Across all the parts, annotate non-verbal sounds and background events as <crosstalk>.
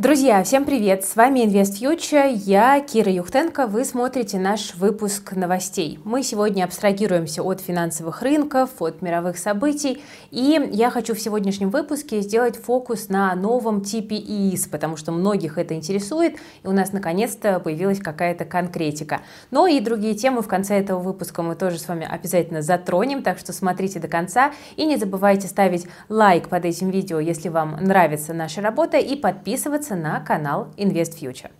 Друзья, всем привет! С вами Invest Future, я Кира Юхтенко, вы смотрите наш выпуск новостей. Мы сегодня абстрагируемся от финансовых рынков, от мировых событий, и я хочу в сегодняшнем выпуске сделать фокус на новом типе ИИС, потому что многих это интересует, и у нас наконец-то появилась какая-то конкретика. Но и другие темы в конце этого выпуска мы тоже с вами обязательно затронем, так что смотрите до конца, и не забывайте ставить лайк под этим видео, если вам нравится наша работа, и подписываться подписываться на канал Invest Future.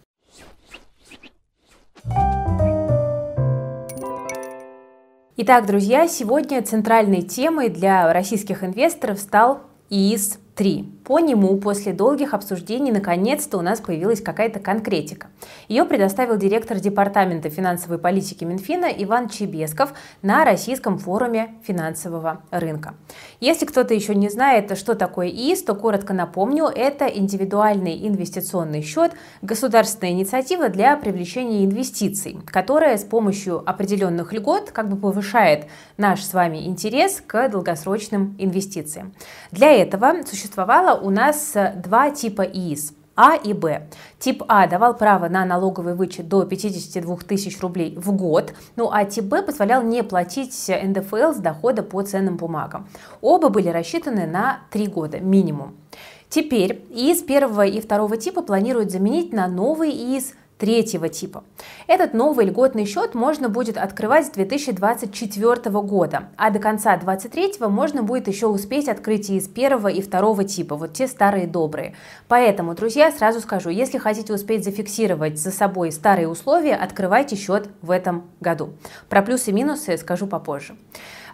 Итак, друзья, сегодня центральной темой для российских инвесторов стал ИИС-3. По нему после долгих обсуждений наконец-то у нас появилась какая-то конкретика. Ее предоставил директор Департамента финансовой политики Минфина Иван Чебесков на Российском форуме финансового рынка. Если кто-то еще не знает, что такое ИИС, то коротко напомню, это индивидуальный инвестиционный счет, государственная инициатива для привлечения инвестиций, которая с помощью определенных льгот как бы повышает наш с вами интерес к долгосрочным инвестициям. Для этого существовало у нас э, два типа ИИС. А и Б. Тип А давал право на налоговый вычет до 52 тысяч рублей в год, ну а тип Б позволял не платить НДФЛ с дохода по ценным бумагам. Оба были рассчитаны на 3 года минимум. Теперь ИИС первого и второго типа планируют заменить на новый ИИС третьего типа. Этот новый льготный счет можно будет открывать с 2024 года, а до конца 2023 можно будет еще успеть открыть из первого и второго типа, вот те старые добрые. Поэтому, друзья, сразу скажу, если хотите успеть зафиксировать за собой старые условия, открывайте счет в этом году. Про плюсы и минусы скажу попозже.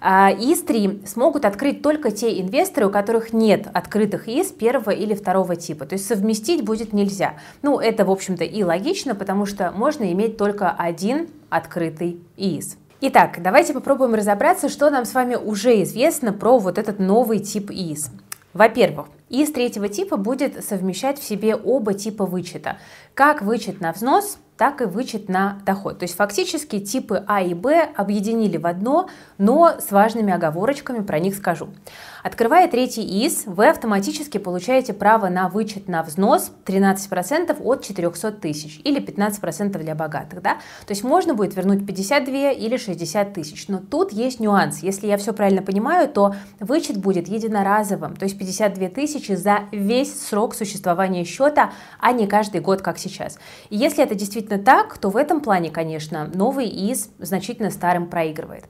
ИС-3 а, смогут открыть только те инвесторы, у которых нет открытых ИС первого или второго типа. То есть совместить будет нельзя. Ну, это, в общем-то, и логично, потому что можно иметь только один открытый ИИС. Итак, давайте попробуем разобраться, что нам с вами уже известно про вот этот новый тип ИИС. Во-первых, ИИС третьего типа будет совмещать в себе оба типа вычета. Как вычет на взнос, так и вычет на доход. То есть фактически типы А и Б объединили в одно, но с важными оговорочками, про них скажу. Открывая третий ИС, вы автоматически получаете право на вычет на взнос 13% от 400 тысяч или 15% для богатых. Да? То есть можно будет вернуть 52 или 60 тысяч. Но тут есть нюанс. Если я все правильно понимаю, то вычет будет единоразовым, то есть 52 тысячи за весь срок существования счета, а не каждый год, как сейчас. И если это действительно так, то в этом плане, конечно, новый ИС значительно старым проигрывает.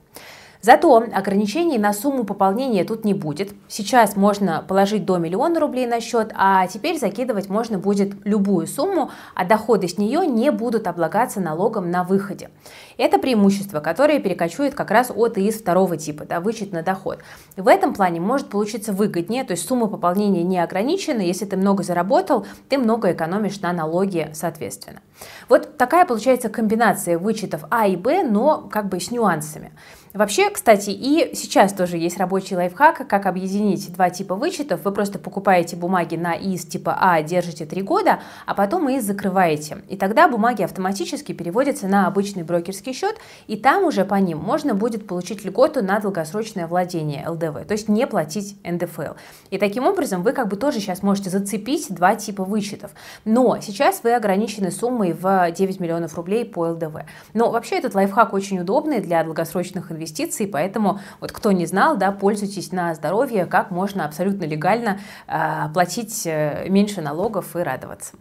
Зато ограничений на сумму пополнения тут не будет. Сейчас можно положить до миллиона рублей на счет, а теперь закидывать можно будет любую сумму, а доходы с нее не будут облагаться налогом на выходе. Это преимущество, которое перекочует как раз от ИИС второго типа, да, вычет на доход. В этом плане может получиться выгоднее, то есть сумма пополнения не ограничена, если ты много заработал, ты много экономишь на налоге соответственно. Вот такая получается комбинация вычетов А и Б, но как бы с нюансами. Вообще, кстати, и сейчас тоже есть рабочий лайфхак, как объединить два типа вычетов. Вы просто покупаете бумаги на ИС типа А, держите 3 года, а потом ИС закрываете. И тогда бумаги автоматически переводятся на обычный брокерский счет, и там уже по ним можно будет получить льготу на долгосрочное владение ЛДВ, то есть не платить НДФЛ. И таким образом вы как бы тоже сейчас можете зацепить два типа вычетов. Но сейчас вы ограничены суммой в 9 миллионов рублей по ЛДВ. Но вообще этот лайфхак очень удобный для долгосрочных инвестиций инвестиций, поэтому вот кто не знал, да, пользуйтесь на здоровье, как можно абсолютно легально э, платить меньше налогов и радоваться.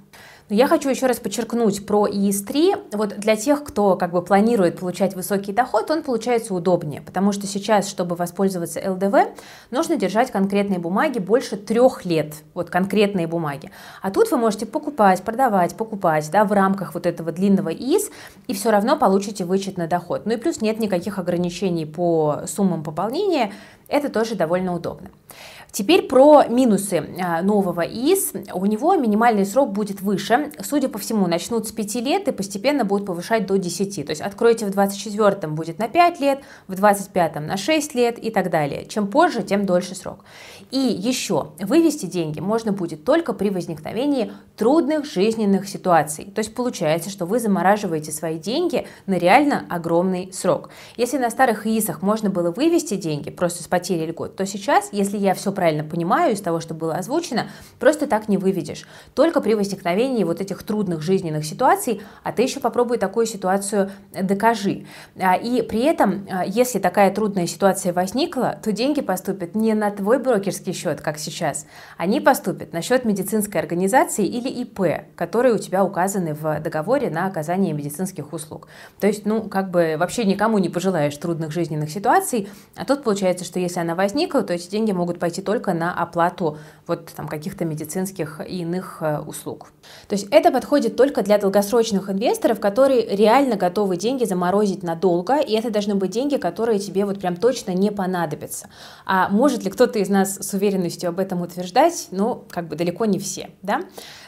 Но я хочу еще раз подчеркнуть про ИИС-3. Вот для тех, кто как бы планирует получать высокий доход, он получается удобнее, потому что сейчас, чтобы воспользоваться ЛДВ, нужно держать конкретные бумаги больше трех лет, вот конкретные бумаги. А тут вы можете покупать, продавать, покупать, да, в рамках вот этого длинного ИИС, и все равно получите вычет на доход. Ну и плюс нет никаких ограничений по суммам пополнения, это тоже довольно удобно. Теперь про минусы а, нового ИИС. У него минимальный срок будет выше. Судя по всему, начнут с 5 лет и постепенно будут повышать до 10. То есть откроете в 24 будет на 5 лет, в 25 на 6 лет и так далее. Чем позже, тем дольше срок. И еще, вывести деньги можно будет только при возникновении трудных жизненных ситуаций. То есть получается, что вы замораживаете свои деньги на реально огромный срок. Если на старых ИИСах можно было вывести деньги просто с потери льгот, то сейчас, если я все правильно правильно понимаю из того, что было озвучено, просто так не выведешь. Только при возникновении вот этих трудных жизненных ситуаций, а ты еще попробуй такую ситуацию докажи. А, и при этом, а, если такая трудная ситуация возникла, то деньги поступят не на твой брокерский счет, как сейчас, они поступят на счет медицинской организации или ИП, которые у тебя указаны в договоре на оказание медицинских услуг. То есть, ну, как бы вообще никому не пожелаешь трудных жизненных ситуаций, а тут получается, что если она возникла, то эти деньги могут пойти только на оплату вот там каких-то медицинских и иных э, услуг. То есть это подходит только для долгосрочных инвесторов, которые реально готовы деньги заморозить надолго, и это должны быть деньги, которые тебе вот прям точно не понадобятся. А может ли кто-то из нас с уверенностью об этом утверждать? Ну, как бы далеко не все, да?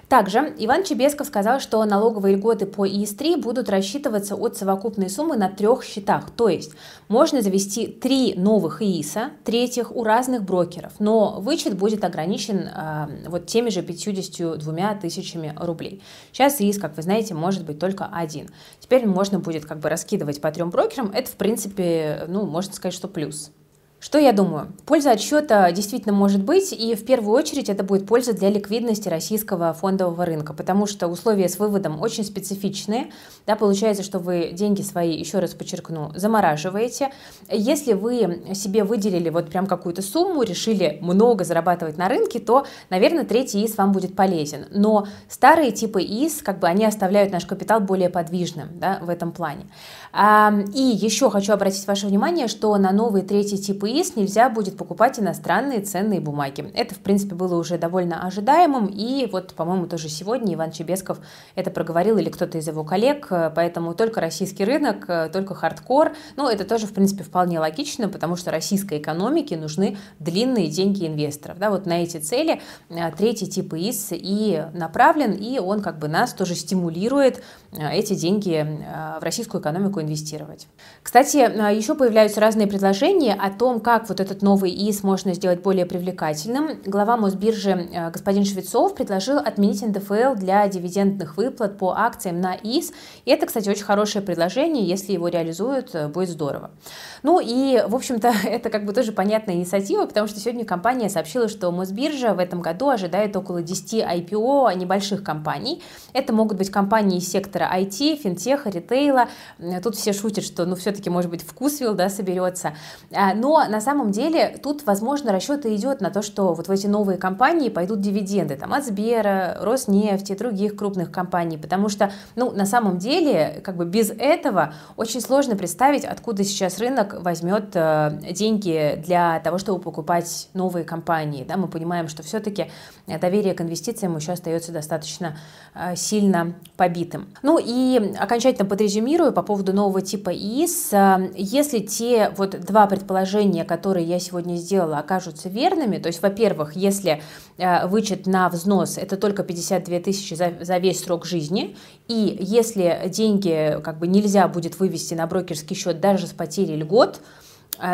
Также Иван Чебесков сказал, что налоговые льготы по ИС-3 будут рассчитываться от совокупной суммы на трех счетах. То есть можно завести три новых ИИСа, третьих у разных брокеров, но вычет будет ограничен э, вот теми же 52 тысячами рублей. Сейчас ИИС, как вы знаете, может быть только один. Теперь можно будет как бы раскидывать по трем брокерам. Это, в принципе, ну, можно сказать, что плюс. Что я думаю? Польза от счета действительно может быть, и в первую очередь это будет польза для ликвидности российского фондового рынка, потому что условия с выводом очень специфичные. Да, получается, что вы деньги свои, еще раз подчеркну, замораживаете. Если вы себе выделили вот прям какую-то сумму, решили много зарабатывать на рынке, то, наверное, третий ИС вам будет полезен. Но старые типы ИС, как бы они оставляют наш капитал более подвижным да, в этом плане. И еще хочу обратить ваше внимание, что на новый третий тип ИИС нельзя будет покупать иностранные ценные бумаги. Это, в принципе, было уже довольно ожидаемым, и вот, по-моему, тоже сегодня Иван Чебесков это проговорил, или кто-то из его коллег, поэтому только российский рынок, только хардкор, ну, это тоже, в принципе, вполне логично, потому что российской экономике нужны длинные деньги инвесторов, да, вот на эти цели а, третий тип ИИС и направлен, и он как бы нас тоже стимулирует эти деньги в российскую экономику инвестировать. Кстати, еще появляются разные предложения о том, как вот этот новый ИС можно сделать более привлекательным. Глава Мосбиржи а, господин Швецов предложил отменить НДФЛ для дивидендных выплат по акциям на ИС. И это, кстати, очень хорошее предложение. Если его реализуют, э, будет здорово. Ну и, в общем-то, <laughs> это как бы тоже понятная инициатива, потому что сегодня компания сообщила, что Мосбиржа в этом году ожидает около 10 IPO небольших компаний. Это могут быть компании из сектора IT, финтеха, ритейла. Тут все шутят, что, ну, все-таки, может быть, вкусвилл, да, соберется. А, но на самом деле тут, возможно, расчет идет на то, что вот в эти новые компании пойдут дивиденды там от Сбера, Роснефти, других крупных компаний, потому что, ну, на самом деле, как бы без этого очень сложно представить, откуда сейчас рынок возьмет э, деньги для того, чтобы покупать новые компании. Да, мы понимаем, что все-таки доверие к инвестициям еще остается достаточно э, сильно побитым. Ну и окончательно подрезюмирую по поводу нового типа ИИС. Э, если те вот два предположения, которые я сегодня сделала, окажутся верными, то есть, во-первых, если вычет на взнос это только 52 тысячи за, за весь срок жизни, и если деньги как бы нельзя будет вывести на брокерский счет даже с потерей льгот,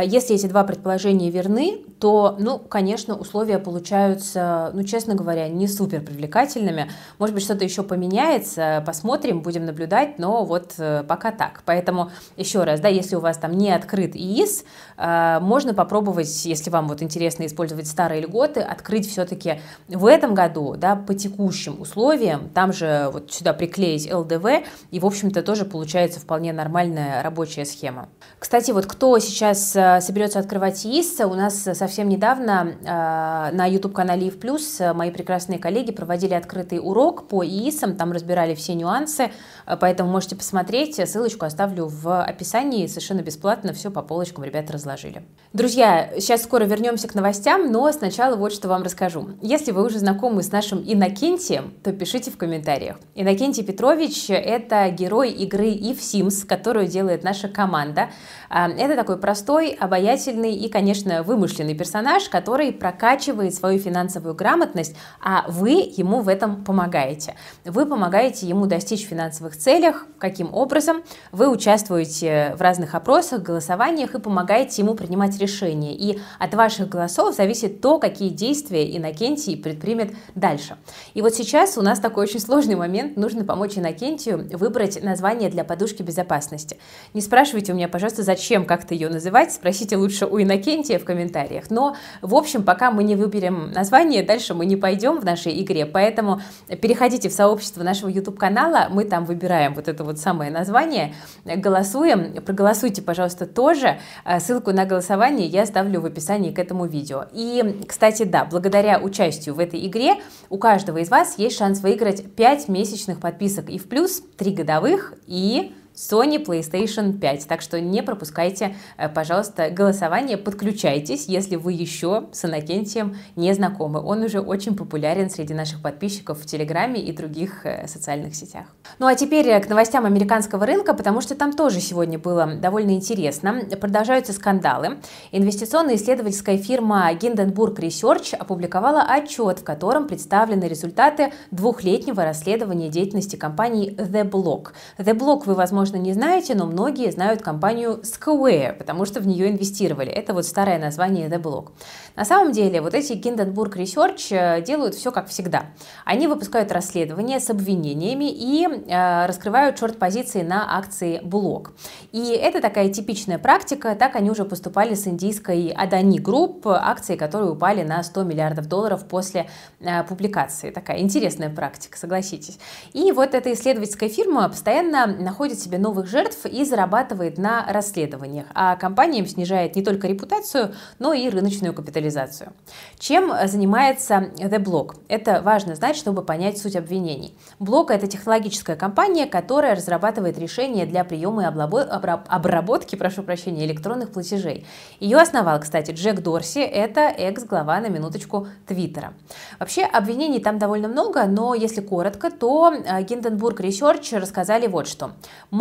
если эти два предположения верны, то, ну, конечно, условия получаются, ну, честно говоря, не супер привлекательными. Может быть, что-то еще поменяется, посмотрим, будем наблюдать, но вот э, пока так. Поэтому еще раз, да, если у вас там не открыт ИИС, э, можно попробовать, если вам вот интересно использовать старые льготы, открыть все-таки в этом году, да, по текущим условиям, там же вот сюда приклеить ЛДВ, и, в общем-то, тоже получается вполне нормальная рабочая схема. Кстати, вот кто сейчас э, соберется открывать ИИС, у нас совсем недавно э, на YouTube-канале ИФ Плюс мои прекрасные коллеги проводили открытый урок по ИИСам, там разбирали все нюансы, э, поэтому можете посмотреть, ссылочку оставлю в описании, совершенно бесплатно, все по полочкам ребята разложили. Друзья, сейчас скоро вернемся к новостям, но сначала вот что вам расскажу. Если вы уже знакомы с нашим Иннокентием, то пишите в комментариях. Иннокентий Петрович – это герой игры Ив Sims, которую делает наша команда. Э, это такой простой, обаятельный и, конечно, вымышленный персонаж, который прокачивает свою финансовую грамотность, а вы ему в этом помогаете. Вы помогаете ему достичь финансовых целях. Каким образом? Вы участвуете в разных опросах, голосованиях и помогаете ему принимать решения. И от ваших голосов зависит то, какие действия Иннокентий предпримет дальше. И вот сейчас у нас такой очень сложный момент. Нужно помочь Иннокентию выбрать название для подушки безопасности. Не спрашивайте у меня, пожалуйста, зачем как-то ее называть. Спросите лучше у Иннокентия в комментариях. Но, в общем, пока мы не выберем название, дальше мы не пойдем в нашей игре, поэтому переходите в сообщество нашего YouTube-канала, мы там выбираем вот это вот самое название, голосуем, проголосуйте, пожалуйста, тоже. Э, ссылку на голосование я оставлю в описании к этому видео. И, кстати, да, благодаря участию в этой игре у каждого из вас есть шанс выиграть 5 месячных подписок и в плюс 3 годовых и Sony PlayStation 5. Так что не пропускайте, э, пожалуйста, голосование, подключайтесь, если вы еще с Иннокентием не знакомы. Он уже очень популярен среди наших подписчиков в Телеграме и других э, социальных сетях. Ну а теперь э, к новостям американского рынка, потому что там тоже сегодня было довольно интересно. Продолжаются скандалы. Инвестиционная исследовательская фирма Hindenburg Research опубликовала отчет, в котором представлены результаты двухлетнего расследования деятельности компании The Block. The Block вы, возможно, возможно, не знаете, но многие знают компанию Square, потому что в нее инвестировали. Это вот старое название The Block. На самом деле, вот эти Hindenburg Research э, делают все как всегда. Они выпускают расследования с обвинениями и э, раскрывают шорт-позиции на акции Block. И это такая типичная практика, так они уже поступали с индийской Adani Group, акции, которые упали на 100 миллиардов долларов после э, публикации. Такая интересная практика, согласитесь. И вот эта исследовательская фирма постоянно находит себе себе новых жертв и зарабатывает на расследованиях, а компаниям снижает не только репутацию, но и рыночную капитализацию. Чем занимается The Block? Это важно знать, чтобы понять суть обвинений. Block – это технологическая компания, которая разрабатывает решения для приема и обработки прошу прощения, электронных платежей. Ее основал, кстати, Джек Дорси, это экс-глава на минуточку Твиттера. Вообще обвинений там довольно много, но если коротко, то э, Research рассказали вот что.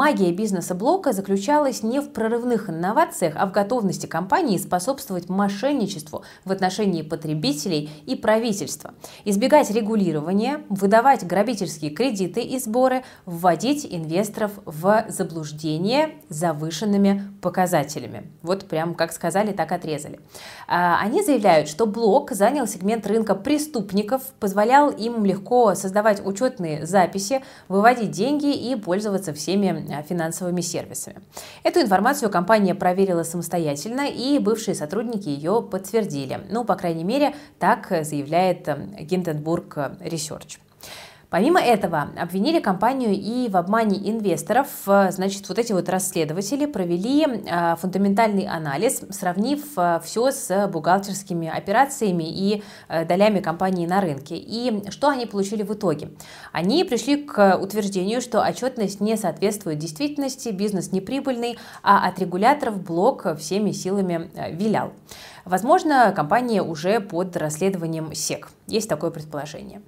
Магия бизнеса блока заключалась не в прорывных инновациях, а в готовности компании способствовать мошенничеству в отношении потребителей и правительства, избегать регулирования, выдавать грабительские кредиты и сборы, вводить инвесторов в заблуждение завышенными показателями. Вот прям как сказали, так отрезали. А, они заявляют, что блок занял сегмент рынка преступников, позволял им легко создавать учетные записи, выводить деньги и пользоваться всеми Э, финансовыми сервисами. Эту информацию компания проверила самостоятельно, и бывшие сотрудники ее подтвердили. Ну, по крайней мере, так заявляет Гинденбург Research. Помимо этого, обвинили компанию и в обмане инвесторов. Значит, вот эти вот расследователи провели а, фундаментальный анализ, сравнив а, все с бухгалтерскими операциями и долями компании на рынке. И что они получили в итоге? Они пришли к утверждению, что отчетность не соответствует действительности, бизнес неприбыльный, а от регуляторов блок всеми силами вилял. Возможно, компания уже под расследованием СЕК. Есть такое предположение.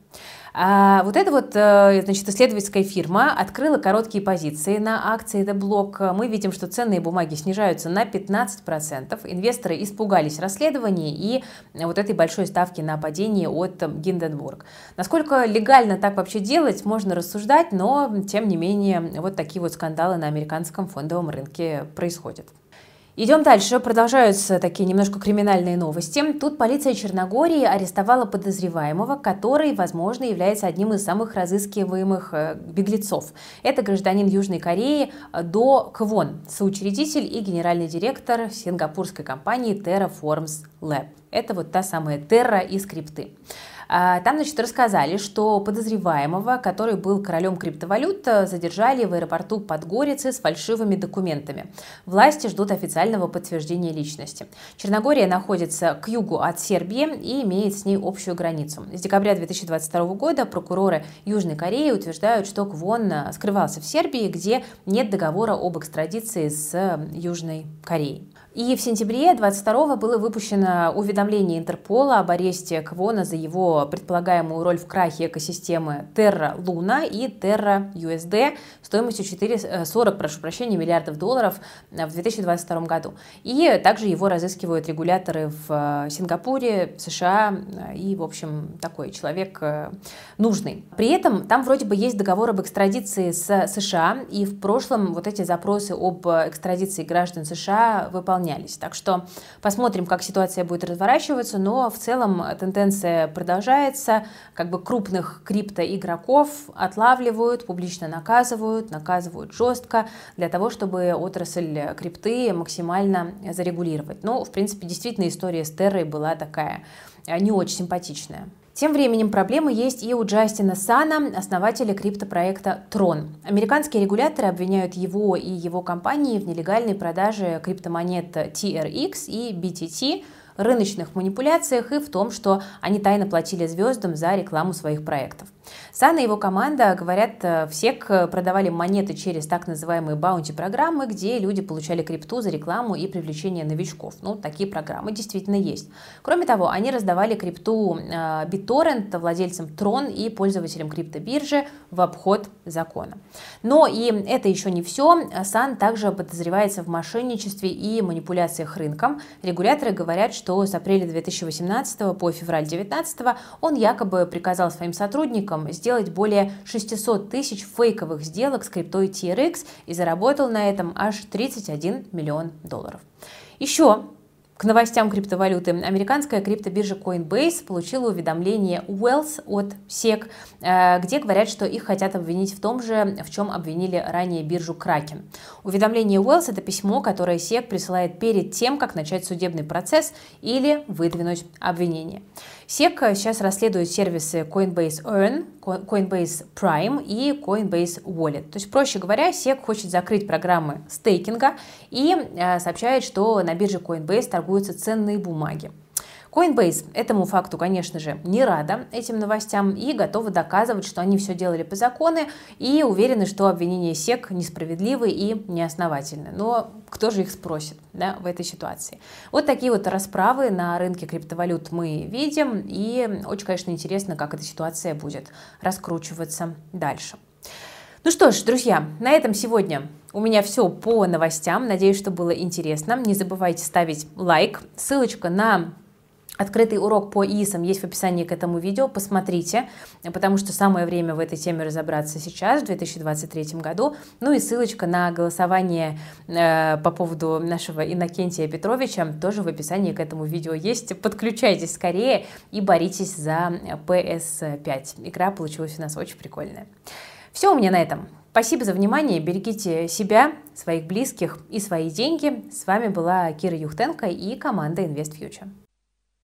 А вот эта вот, э, значит, исследовательская фирма открыла короткие позиции на акции The Block. Мы видим, что ценные бумаги снижаются на 15%. Инвесторы испугались расследования и вот этой большой ставки на падение от Гинденбург. Насколько легально так вообще делать, можно рассуждать, но тем не менее вот такие вот скандалы на американском фондовом рынке происходят. Идем дальше. Продолжаются такие немножко криминальные новости. Тут полиция Черногории арестовала подозреваемого, который, возможно, является одним из самых разыскиваемых э, беглецов. Это гражданин Южной Кореи До Квон, соучредитель и генеральный директор сингапурской компании Terraforms Lab. Это вот та самая Terra и скрипты. А, там, значит, рассказали, что подозреваемого, который был королем криптовалют, э, задержали в аэропорту Подгорицы с фальшивыми документами. Власти ждут официального подтверждения личности. Черногория находится к югу от Сербии и имеет с ней общую границу. С декабря 2022 года прокуроры Южной Кореи утверждают, что Квон э, скрывался в Сербии, где нет договора об экстрадиции с э, Южной Кореей. И в сентябре 22 было выпущено уведомление Интерпола об аресте Квона за его предполагаемую роль в крахе экосистемы Terra Luna и Terra USD стоимостью 4, 40 прошу прощения, миллиардов долларов в 2022 году. И также его разыскивают регуляторы в Сингапуре, США и, в общем, такой человек э, нужный. При этом там вроде бы есть договор об экстрадиции с США, и в прошлом вот эти запросы об экстрадиции граждан США выполнялись выполнялись. Так что посмотрим, как ситуация будет разворачиваться, но в целом тенденция продолжается. Как бы крупных криптоигроков отлавливают, публично наказывают, наказывают жестко для того, чтобы отрасль крипты максимально зарегулировать. Ну, в принципе, действительно история с Террой была такая не очень симпатичная. Тем временем проблемы есть и у Джастина Сана, основателя криптопроекта Tron. Американские регуляторы обвиняют его и его компании в нелегальной продаже криптомонет TRX и BTT, рыночных манипуляциях и в том, что они тайно платили звездам за рекламу своих проектов. Сан и его команда, говорят, э, все продавали монеты через так называемые баунти-программы, где люди получали крипту за рекламу и привлечение новичков. Ну, такие программы действительно есть. Кроме того, они раздавали крипту э, BitTorrent владельцам Tron и пользователям криптобиржи в обход закона. Но и это еще не все. Сан также подозревается в мошенничестве и манипуляциях рынком. Регуляторы говорят, что с апреля 2018 по февраль 2019 он якобы приказал своим сотрудникам сотрудникам сделать более 600 тысяч фейковых сделок с криптой TRX и заработал на этом аж 31 миллион долларов. Еще к новостям криптовалюты. Американская криптобиржа Coinbase получила уведомление Wells от SEC, э, где говорят, что их хотят обвинить в том же, в чем обвинили ранее биржу Kraken. Уведомление Wells – это письмо, которое SEC присылает перед тем, как начать судебный процесс или выдвинуть обвинение. SEC сейчас расследует сервисы Coinbase Earn, Coinbase Prime и Coinbase Wallet. То есть, проще говоря, SEC хочет закрыть программы стейкинга и э, сообщает, что на бирже Coinbase торгуются ценные бумаги. Coinbase этому факту, конечно же, не рада этим новостям и готова доказывать, что они все делали по закону и уверены, что обвинения SEC несправедливы и неосновательны. Но кто же их спросит да, в этой ситуации? Вот такие вот расправы на рынке криптовалют мы видим и очень, конечно, интересно, как эта ситуация будет раскручиваться дальше. Ну что ж, друзья, на этом сегодня у меня все по новостям. Надеюсь, что было интересно. Не забывайте ставить лайк. Ссылочка на Открытый урок по ИСам есть в описании к этому видео, посмотрите, потому что самое время в этой теме разобраться сейчас, в 2023 году. Ну и ссылочка на голосование э, по поводу нашего Иннокентия Петровича тоже в описании к этому видео есть. Подключайтесь скорее и боритесь за PS5. Игра получилась у нас очень прикольная. Все у меня на этом. Спасибо за внимание, берегите себя, своих близких и свои деньги. С вами была Кира Юхтенко и команда InvestFuture.